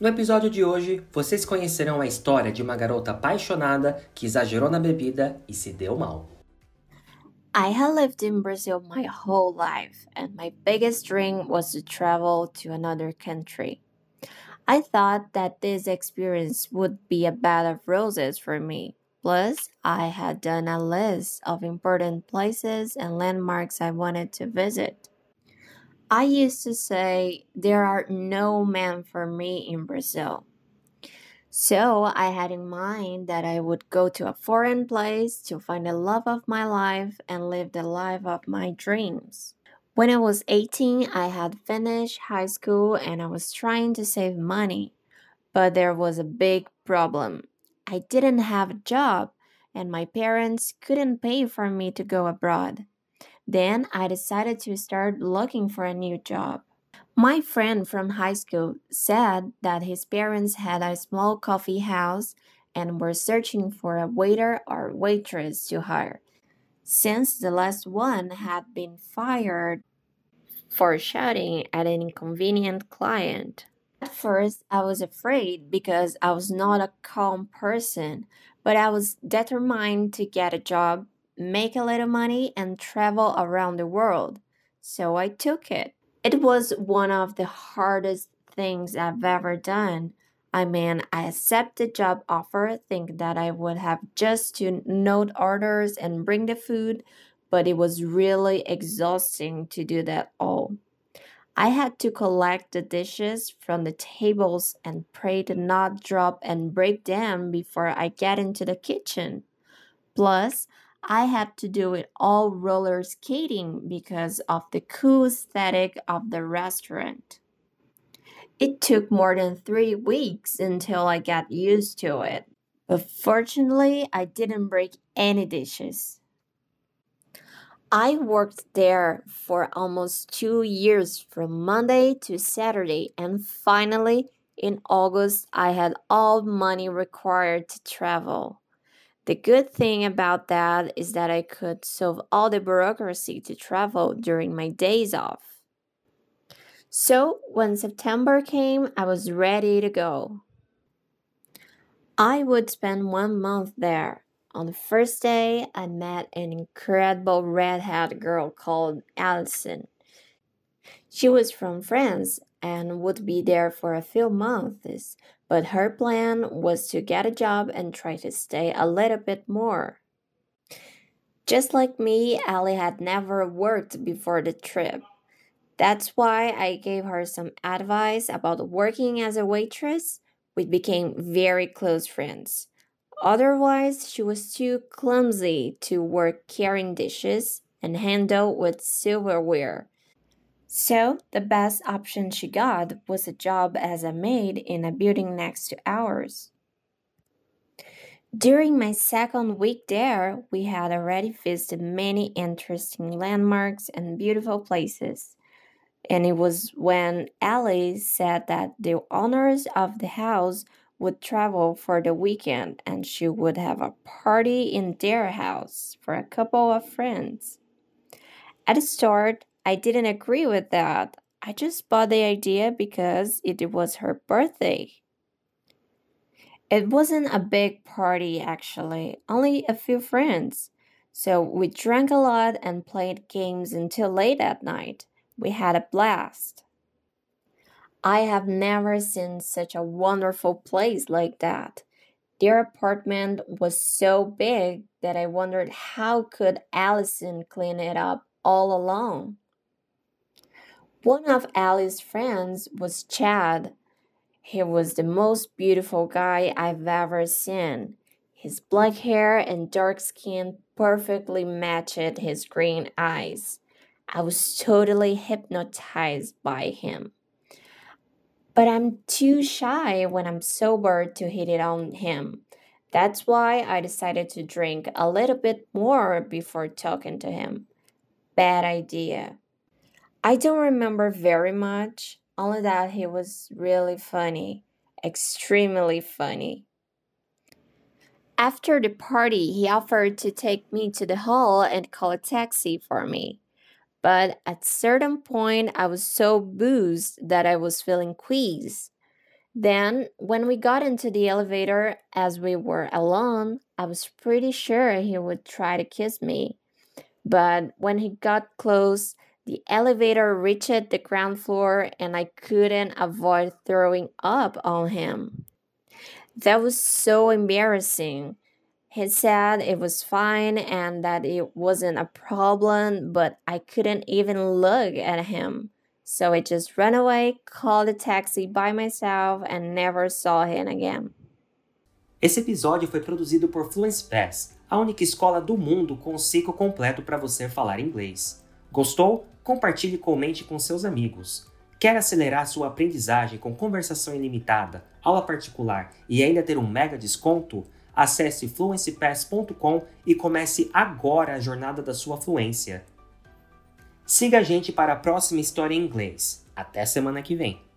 No episódio de hoje, vocês conhecerão a história de uma garota apaixonada que exagerou na bebida e se deu mal. I had lived in Brazil my whole life, and my biggest dream was to travel to another country. I thought that this experience would be a bed of roses for me. Plus, I had done a list of important places and landmarks I wanted to visit. I used to say there are no men for me in Brazil. So I had in mind that I would go to a foreign place to find the love of my life and live the life of my dreams. When I was 18, I had finished high school and I was trying to save money. But there was a big problem. I didn't have a job and my parents couldn't pay for me to go abroad. Then I decided to start looking for a new job. My friend from high school said that his parents had a small coffee house and were searching for a waiter or waitress to hire, since the last one had been fired for shouting at an inconvenient client. At first, I was afraid because I was not a calm person, but I was determined to get a job make a little money, and travel around the world. So I took it. It was one of the hardest things I've ever done. I mean, I accepted the job offer, think that I would have just to note orders and bring the food, but it was really exhausting to do that all. I had to collect the dishes from the tables and pray to not drop and break them before I get into the kitchen. Plus, I had to do it all roller skating because of the cool aesthetic of the restaurant. It took more than three weeks until I got used to it, but fortunately, I didn't break any dishes. I worked there for almost two years from Monday to Saturday, and finally, in August, I had all money required to travel. The good thing about that is that I could solve all the bureaucracy to travel during my days off. So, when September came, I was ready to go. I would spend one month there. On the first day, I met an incredible redhead girl called Allison. She was from France and would be there for a few months, but her plan was to get a job and try to stay a little bit more. Just like me, Ali had never worked before the trip. That's why I gave her some advice about working as a waitress. We became very close friends. Otherwise, she was too clumsy to work carrying dishes and handle with silverware. So, the best option she got was a job as a maid in a building next to ours. During my second week there, we had already visited many interesting landmarks and beautiful places. And it was when Ali said that the owners of the house would travel for the weekend and she would have a party in their house for a couple of friends. At the start, I didn't agree with that. I just bought the idea because it was her birthday. It wasn't a big party, actually, only a few friends. So we drank a lot and played games until late at night. We had a blast. I have never seen such a wonderful place like that. Their apartment was so big that I wondered how could Allison clean it up all alone. One of Ali's friends was Chad. He was the most beautiful guy I've ever seen. His black hair and dark skin perfectly matched his green eyes. I was totally hypnotized by him. But I'm too shy when I'm sober to hit it on him. That's why I decided to drink a little bit more before talking to him. Bad idea. I don't remember very much, only that he was really funny, extremely funny. After the party, he offered to take me to the hall and call a taxi for me. But at certain point, I was so boozed that I was feeling queasy. Then, when we got into the elevator, as we were alone, I was pretty sure he would try to kiss me. But when he got close, the elevator reached the ground floor and I couldn't avoid throwing up on him. That was so embarrassing. He said it was fine and that it wasn't a problem, but I couldn't even look at him. So I just ran away, called a taxi by myself, and never saw him again. Esse episódio foi produzido por Fluency Pass, a única escola do mundo com o ciclo completo para você falar inglês. Gostou? Compartilhe e comente com seus amigos. Quer acelerar sua aprendizagem com conversação ilimitada, aula particular e ainda ter um mega desconto? Acesse fluencypass.com e comece agora a jornada da sua fluência. Siga a gente para a próxima história em inglês. Até semana que vem!